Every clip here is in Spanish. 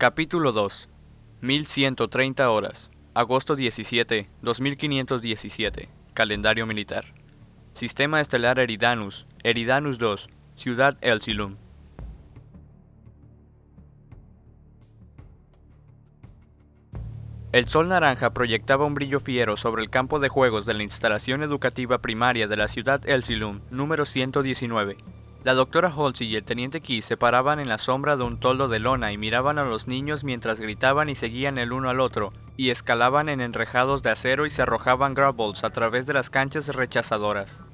Capítulo 2 1130 horas. Agosto 17, 2517 Calendario militar. Sistema estelar Eridanus. Eridanus 2 Ciudad Elsilum El sol naranja proyectaba un brillo fiero sobre el campo de juegos de la instalación educativa primaria de la ciudad Elsilum, número 119. La doctora Halsey y el teniente Key se paraban en la sombra de un toldo de lona y miraban a los niños mientras gritaban y seguían el uno al otro, y escalaban en enrejados de acero y se arrojaban gravells a través de las canchas rechazadoras.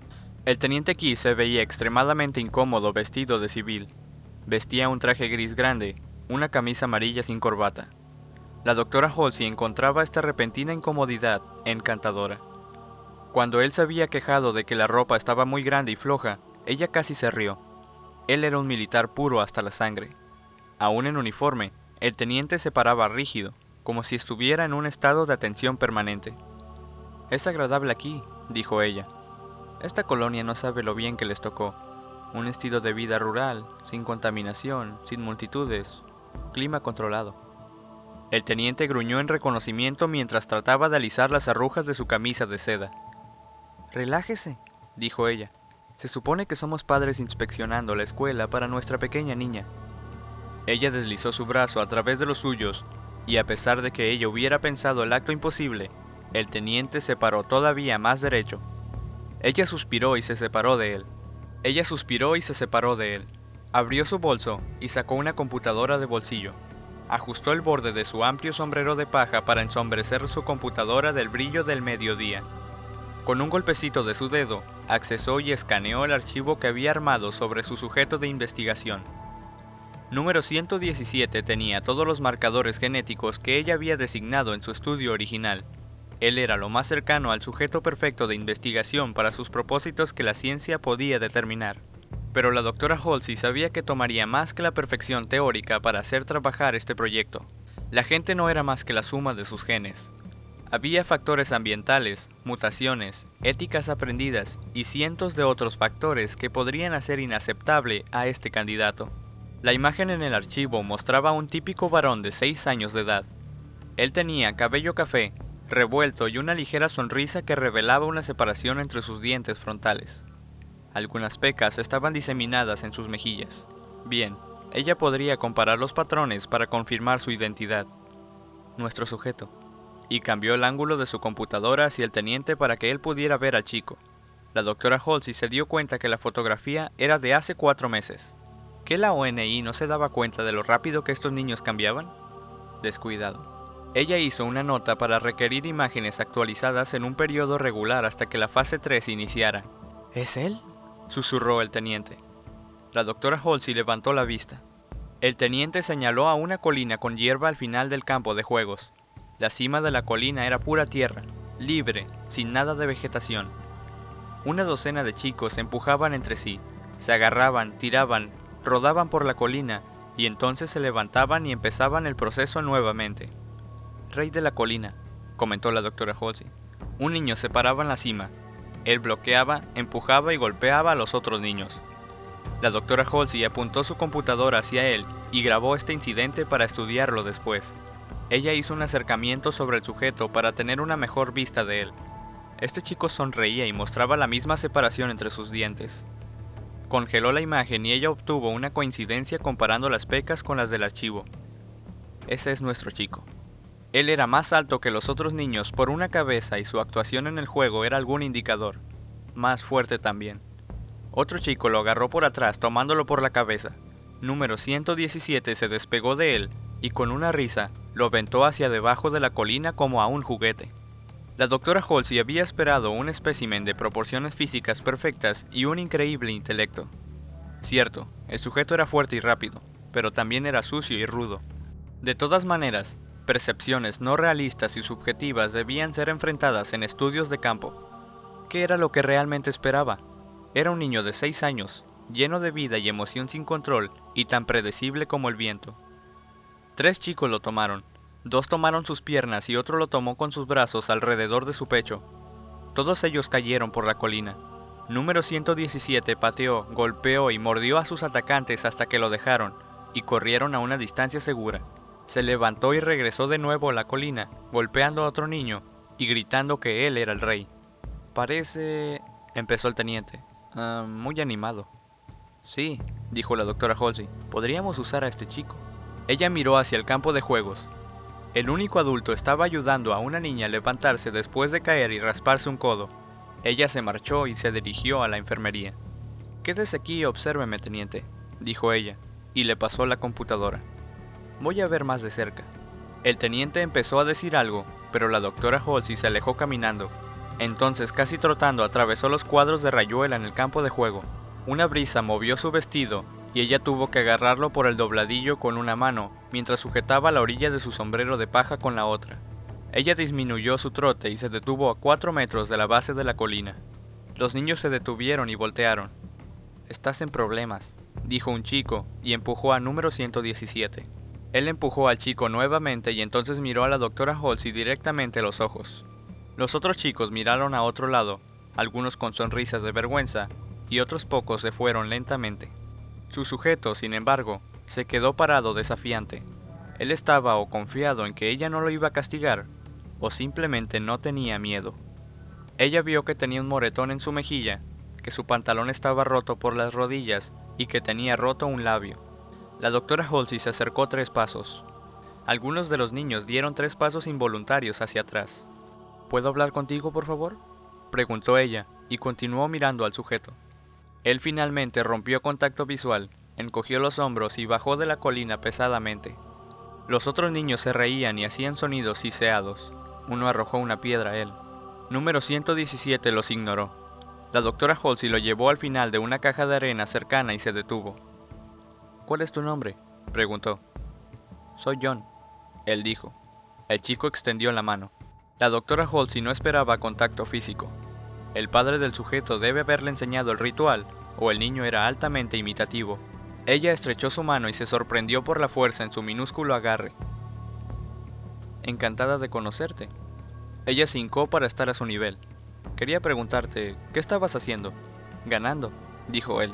El teniente Key se veía extremadamente incómodo vestido de civil. Vestía un traje gris grande, una camisa amarilla sin corbata. La doctora Halsey encontraba esta repentina incomodidad encantadora. Cuando él se había quejado de que la ropa estaba muy grande y floja, ella casi se rió. Él era un militar puro hasta la sangre. Aún en uniforme, el teniente se paraba rígido, como si estuviera en un estado de atención permanente. Es agradable aquí, dijo ella. Esta colonia no sabe lo bien que les tocó. Un estilo de vida rural, sin contaminación, sin multitudes, clima controlado. El teniente gruñó en reconocimiento mientras trataba de alisar las arrugas de su camisa de seda. Relájese, dijo ella. Se supone que somos padres inspeccionando la escuela para nuestra pequeña niña. Ella deslizó su brazo a través de los suyos, y a pesar de que ella hubiera pensado el acto imposible, el teniente se paró todavía más derecho. Ella suspiró y se separó de él. Ella suspiró y se separó de él. Abrió su bolso y sacó una computadora de bolsillo. Ajustó el borde de su amplio sombrero de paja para ensombrecer su computadora del brillo del mediodía. Con un golpecito de su dedo, accesó y escaneó el archivo que había armado sobre su sujeto de investigación. Número 117 tenía todos los marcadores genéticos que ella había designado en su estudio original. Él era lo más cercano al sujeto perfecto de investigación para sus propósitos que la ciencia podía determinar pero la doctora Halsey sabía que tomaría más que la perfección teórica para hacer trabajar este proyecto. La gente no era más que la suma de sus genes. Había factores ambientales, mutaciones, éticas aprendidas y cientos de otros factores que podrían hacer inaceptable a este candidato. La imagen en el archivo mostraba a un típico varón de 6 años de edad. Él tenía cabello café, revuelto y una ligera sonrisa que revelaba una separación entre sus dientes frontales. Algunas pecas estaban diseminadas en sus mejillas. Bien, ella podría comparar los patrones para confirmar su identidad. Nuestro sujeto. Y cambió el ángulo de su computadora hacia el teniente para que él pudiera ver al chico. La doctora Halsey se dio cuenta que la fotografía era de hace cuatro meses. ¿Que la ONI no se daba cuenta de lo rápido que estos niños cambiaban? Descuidado. Ella hizo una nota para requerir imágenes actualizadas en un periodo regular hasta que la fase 3 iniciara. ¿Es él? susurró el teniente. La doctora Halsey levantó la vista. El teniente señaló a una colina con hierba al final del campo de juegos. La cima de la colina era pura tierra, libre, sin nada de vegetación. Una docena de chicos empujaban entre sí, se agarraban, tiraban, rodaban por la colina y entonces se levantaban y empezaban el proceso nuevamente. Rey de la colina, comentó la doctora Halsey. Un niño se paraba en la cima, él bloqueaba, empujaba y golpeaba a los otros niños. La doctora Halsey apuntó su computadora hacia él y grabó este incidente para estudiarlo después. Ella hizo un acercamiento sobre el sujeto para tener una mejor vista de él. Este chico sonreía y mostraba la misma separación entre sus dientes. Congeló la imagen y ella obtuvo una coincidencia comparando las pecas con las del archivo. Ese es nuestro chico. Él era más alto que los otros niños por una cabeza y su actuación en el juego era algún indicador. Más fuerte también. Otro chico lo agarró por atrás tomándolo por la cabeza. Número 117 se despegó de él y con una risa lo aventó hacia debajo de la colina como a un juguete. La doctora Halsey había esperado un espécimen de proporciones físicas perfectas y un increíble intelecto. Cierto, el sujeto era fuerte y rápido, pero también era sucio y rudo. De todas maneras, Percepciones no realistas y subjetivas debían ser enfrentadas en estudios de campo. ¿Qué era lo que realmente esperaba? Era un niño de 6 años, lleno de vida y emoción sin control y tan predecible como el viento. Tres chicos lo tomaron. Dos tomaron sus piernas y otro lo tomó con sus brazos alrededor de su pecho. Todos ellos cayeron por la colina. Número 117 pateó, golpeó y mordió a sus atacantes hasta que lo dejaron y corrieron a una distancia segura. Se levantó y regresó de nuevo a la colina, golpeando a otro niño y gritando que él era el rey. Parece... empezó el teniente. "Ah, muy animado. Sí, dijo la doctora Halsey, podríamos usar a este chico. Ella miró hacia el campo de juegos. El único adulto estaba ayudando a una niña a levantarse después de caer y rasparse un codo. Ella se marchó y se dirigió a la enfermería. Quédese aquí y obsérveme, teniente, dijo ella, y le pasó la computadora. Voy a ver más de cerca. El teniente empezó a decir algo, pero la doctora Halsey se alejó caminando. Entonces, casi trotando, atravesó los cuadros de rayuela en el campo de juego. Una brisa movió su vestido y ella tuvo que agarrarlo por el dobladillo con una mano, mientras sujetaba la orilla de su sombrero de paja con la otra. Ella disminuyó su trote y se detuvo a cuatro metros de la base de la colina. Los niños se detuvieron y voltearon. Estás en problemas, dijo un chico y empujó a número 117. Él empujó al chico nuevamente y entonces miró a la doctora Halsey directamente a los ojos. Los otros chicos miraron a otro lado, algunos con sonrisas de vergüenza y otros pocos se fueron lentamente. Su sujeto, sin embargo, se quedó parado desafiante. Él estaba o confiado en que ella no lo iba a castigar, o simplemente no tenía miedo. Ella vio que tenía un moretón en su mejilla, que su pantalón estaba roto por las rodillas y que tenía roto un labio. La doctora Halsey se acercó tres pasos. Algunos de los niños dieron tres pasos involuntarios hacia atrás. ¿Puedo hablar contigo, por favor? preguntó ella, y continuó mirando al sujeto. Él finalmente rompió contacto visual, encogió los hombros y bajó de la colina pesadamente. Los otros niños se reían y hacían sonidos siseados. Uno arrojó una piedra a él. Número 117 los ignoró. La doctora Halsey lo llevó al final de una caja de arena cercana y se detuvo. ¿Cuál es tu nombre? preguntó. Soy John, él dijo. El chico extendió la mano. La doctora Halsey no esperaba contacto físico. El padre del sujeto debe haberle enseñado el ritual, o el niño era altamente imitativo. Ella estrechó su mano y se sorprendió por la fuerza en su minúsculo agarre. Encantada de conocerte. Ella se hincó para estar a su nivel. Quería preguntarte, ¿qué estabas haciendo? Ganando, dijo él.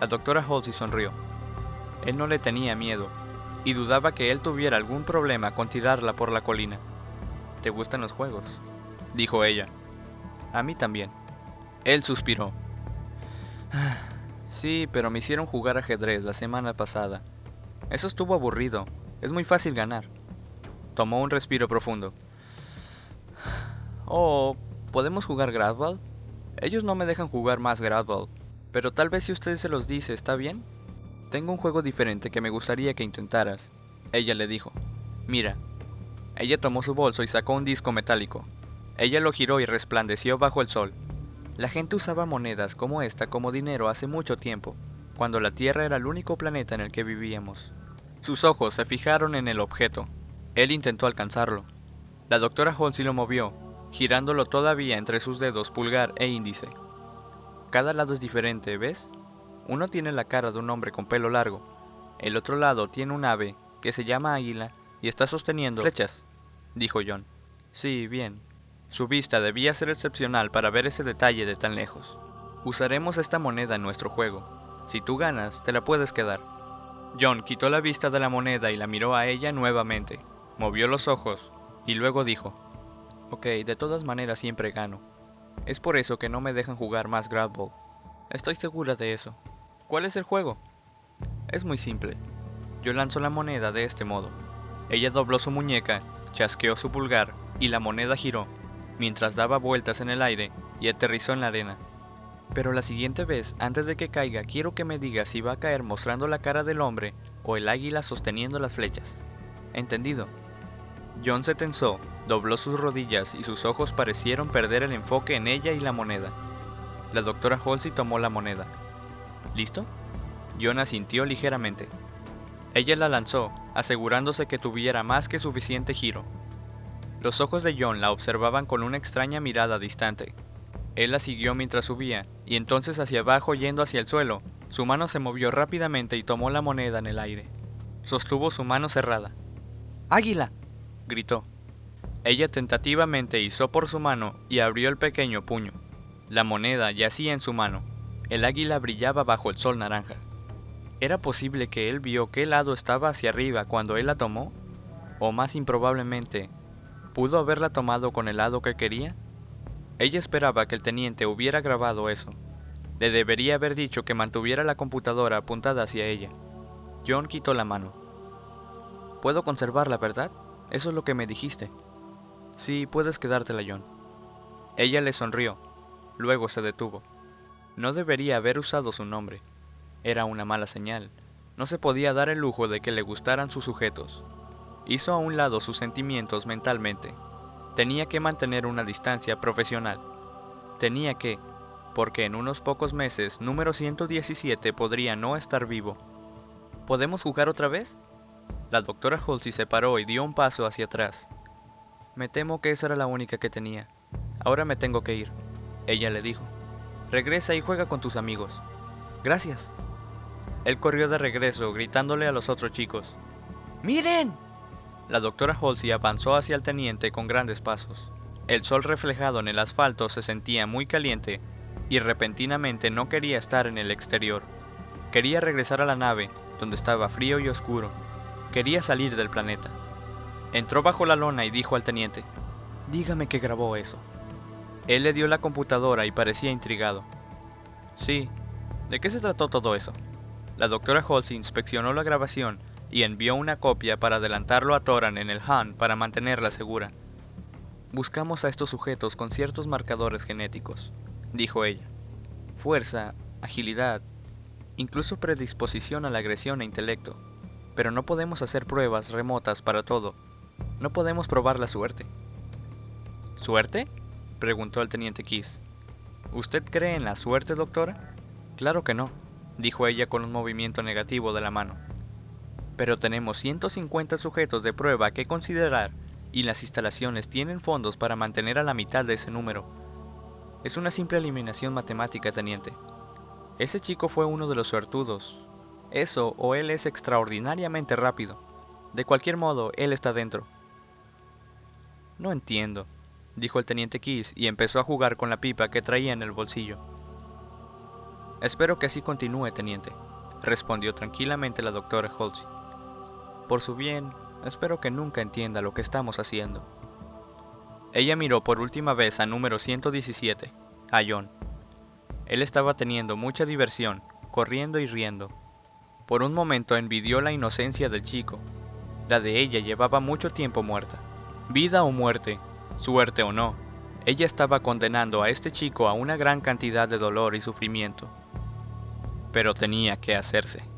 La doctora Halsey sonrió. Él no le tenía miedo, y dudaba que él tuviera algún problema con tirarla por la colina. ¿Te gustan los juegos? dijo ella. A mí también. Él suspiró. Sí, pero me hicieron jugar ajedrez la semana pasada. Eso estuvo aburrido. Es muy fácil ganar. Tomó un respiro profundo. Oh, ¿podemos jugar Gradball? Ellos no me dejan jugar más Gradball. Pero tal vez si usted se los dice, ¿está bien? Tengo un juego diferente que me gustaría que intentaras. Ella le dijo. Mira. Ella tomó su bolso y sacó un disco metálico. Ella lo giró y resplandeció bajo el sol. La gente usaba monedas como esta como dinero hace mucho tiempo, cuando la Tierra era el único planeta en el que vivíamos. Sus ojos se fijaron en el objeto. Él intentó alcanzarlo. La doctora Halsey lo movió, girándolo todavía entre sus dedos pulgar e índice. Cada lado es diferente, ¿ves? Uno tiene la cara de un hombre con pelo largo. El otro lado tiene un ave que se llama águila y está sosteniendo flechas, dijo John. Sí, bien, su vista debía ser excepcional para ver ese detalle de tan lejos. Usaremos esta moneda en nuestro juego. Si tú ganas, te la puedes quedar. John quitó la vista de la moneda y la miró a ella nuevamente. Movió los ojos y luego dijo, Ok, de todas maneras siempre gano. Es por eso que no me dejan jugar más Grab Estoy segura de eso. ¿Cuál es el juego? Es muy simple. Yo lanzo la moneda de este modo. Ella dobló su muñeca, chasqueó su pulgar y la moneda giró mientras daba vueltas en el aire y aterrizó en la arena. Pero la siguiente vez, antes de que caiga, quiero que me digas si va a caer mostrando la cara del hombre o el águila sosteniendo las flechas. ¿Entendido? John se tensó, dobló sus rodillas y sus ojos parecieron perder el enfoque en ella y la moneda. La doctora Halsey tomó la moneda. ¿Listo? John asintió ligeramente. Ella la lanzó, asegurándose que tuviera más que suficiente giro. Los ojos de John la observaban con una extraña mirada distante. Él la siguió mientras subía, y entonces hacia abajo yendo hacia el suelo, su mano se movió rápidamente y tomó la moneda en el aire. Sostuvo su mano cerrada. ¡Águila! gritó. Ella tentativamente hizo por su mano y abrió el pequeño puño. La moneda yacía en su mano. El águila brillaba bajo el sol naranja. ¿Era posible que él vio qué lado estaba hacia arriba cuando él la tomó? ¿O más improbablemente, pudo haberla tomado con el lado que quería? Ella esperaba que el teniente hubiera grabado eso. Le debería haber dicho que mantuviera la computadora apuntada hacia ella. John quitó la mano. Puedo conservarla, ¿verdad? Eso es lo que me dijiste. Sí, puedes quedártela, John. Ella le sonrió. Luego se detuvo. No debería haber usado su nombre. Era una mala señal. No se podía dar el lujo de que le gustaran sus sujetos. Hizo a un lado sus sentimientos mentalmente. Tenía que mantener una distancia profesional. Tenía que, porque en unos pocos meses número 117 podría no estar vivo. ¿Podemos jugar otra vez? La doctora Halsey se paró y dio un paso hacia atrás. Me temo que esa era la única que tenía. Ahora me tengo que ir. Ella le dijo. Regresa y juega con tus amigos. Gracias. Él corrió de regreso, gritándole a los otros chicos. ¡Miren! La doctora Halsey avanzó hacia el teniente con grandes pasos. El sol reflejado en el asfalto se sentía muy caliente y repentinamente no quería estar en el exterior. Quería regresar a la nave, donde estaba frío y oscuro. Quería salir del planeta. Entró bajo la lona y dijo al teniente, Dígame que grabó eso. Él le dio la computadora y parecía intrigado. Sí, ¿de qué se trató todo eso? La doctora Halsey inspeccionó la grabación y envió una copia para adelantarlo a Toran en el Han para mantenerla segura. Buscamos a estos sujetos con ciertos marcadores genéticos, dijo ella. Fuerza, agilidad, incluso predisposición a la agresión e intelecto. Pero no podemos hacer pruebas remotas para todo. No podemos probar la suerte. ¿Suerte? preguntó el teniente Kiss. ¿Usted cree en la suerte, doctora? Claro que no, dijo ella con un movimiento negativo de la mano. Pero tenemos 150 sujetos de prueba que considerar y las instalaciones tienen fondos para mantener a la mitad de ese número. Es una simple eliminación matemática, teniente. Ese chico fue uno de los suertudos. Eso o él es extraordinariamente rápido. De cualquier modo, él está dentro. No entiendo, dijo el teniente Kiss y empezó a jugar con la pipa que traía en el bolsillo. Espero que así continúe, teniente, respondió tranquilamente la doctora Halsey. Por su bien, espero que nunca entienda lo que estamos haciendo. Ella miró por última vez a número 117, a John. Él estaba teniendo mucha diversión, corriendo y riendo. Por un momento envidió la inocencia del chico. La de ella llevaba mucho tiempo muerta. Vida o muerte, suerte o no, ella estaba condenando a este chico a una gran cantidad de dolor y sufrimiento. Pero tenía que hacerse.